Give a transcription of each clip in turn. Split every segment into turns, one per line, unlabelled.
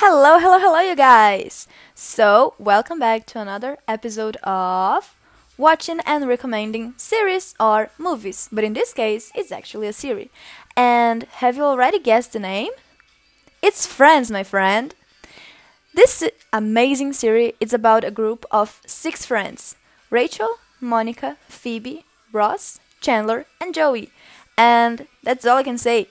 Hello, hello, hello, you guys! So, welcome back to another episode of watching and recommending series or movies, but in this case, it's actually a series. And have you already guessed the name? It's Friends, my friend! This amazing series is about a group of six friends Rachel, Monica, Phoebe, Ross, Chandler, and Joey. And that's all I can say.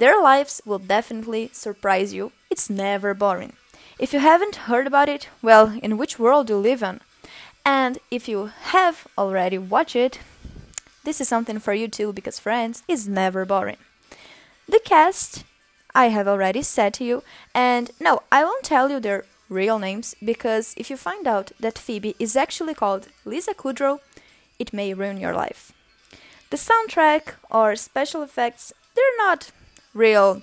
Their lives will definitely surprise you. It's never boring. If you haven't heard about it, well, in which world do you live in? And if you have already watched it, this is something for you too because Friends is never boring. The cast I have already said to you, and no, I won't tell you their real names because if you find out that Phoebe is actually called Lisa Kudrow, it may ruin your life. The soundtrack or special effects, they're not real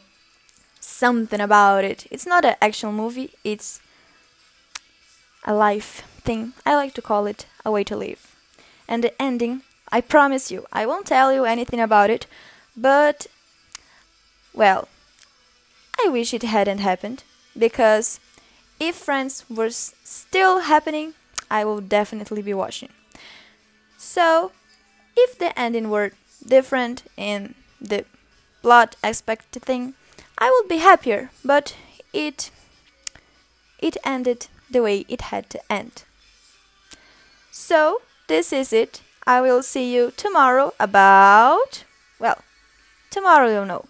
something about it. It's not an action movie, it's a life thing. I like to call it a way to live. And the ending, I promise you, I won't tell you anything about it, but well, I wish it hadn't happened because if Friends was still happening, I will definitely be watching. So, if the ending were different in the plot aspect thing, I would be happier, but it it ended the way it had to end. So, this is it. I will see you tomorrow about well, tomorrow you'll know.